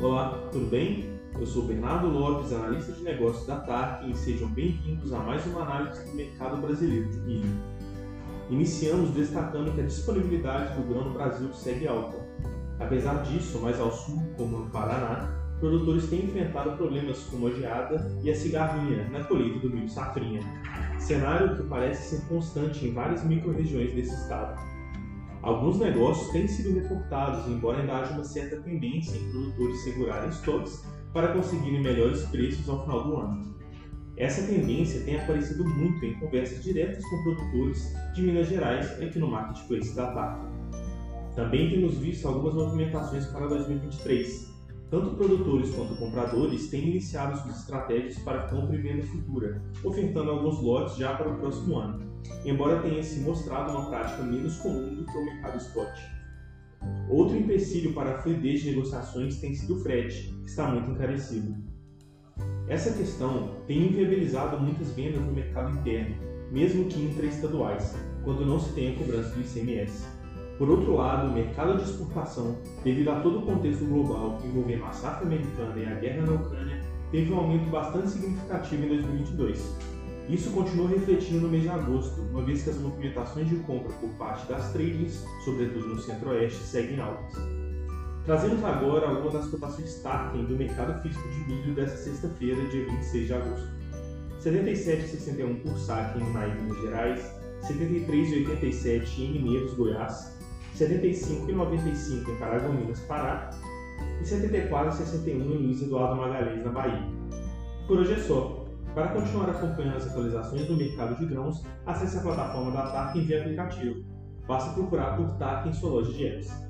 Olá, tudo bem? Eu sou Bernardo Lopes, analista de negócios da TARC e sejam bem-vindos a mais uma análise do mercado brasileiro de milho. Iniciamos destacando que a disponibilidade do grão no Brasil segue alta. Apesar disso, mais ao sul, como no Paraná, produtores têm enfrentado problemas como a geada e a cigarrinha na colheita do milho safrinha, cenário que parece ser constante em várias micro-regiões desse estado. Alguns negócios têm sido reportados, embora ainda haja uma certa tendência em produtores segurarem estoques para conseguirem melhores preços ao final do ano. Essa tendência tem aparecido muito em conversas diretas com produtores de Minas Gerais aqui no Marketplace da TAP. Também temos visto algumas movimentações para 2023. Tanto produtores quanto compradores têm iniciado suas estratégias para compra e venda futura, ofertando alguns lotes já para o próximo ano, embora tenha se mostrado uma prática menos comum do que o mercado spot. Outro empecilho para a fluidez de negociações tem sido o frete, que está muito encarecido. Essa questão tem inviabilizado muitas vendas no mercado interno, mesmo que intraestaduais, quando não se tem a cobrança do ICMS. Por outro lado, o mercado de exportação, devido a todo o contexto global envolvendo a safra americana e a guerra na Ucrânia, teve um aumento bastante significativo em 2022. Isso continuou refletindo no mês de agosto, uma vez que as movimentações de compra por parte das tradings, sobretudo no centro-oeste, seguem altas. Trazemos agora algumas das cotações starting do mercado físico de milho desta sexta-feira, dia 26 de agosto. 77,61 por saque em Minas Gerais, 73,87 em Mineiros, Goiás, 75,95 em Paragominas, Pará e 74,61 em Luiz Eduardo Magalhães, na Bahia. Por hoje é só. Para continuar acompanhando as atualizações do mercado de grãos, acesse a plataforma da TAC em via aplicativo. Basta procurar por TAC em sua loja de apps.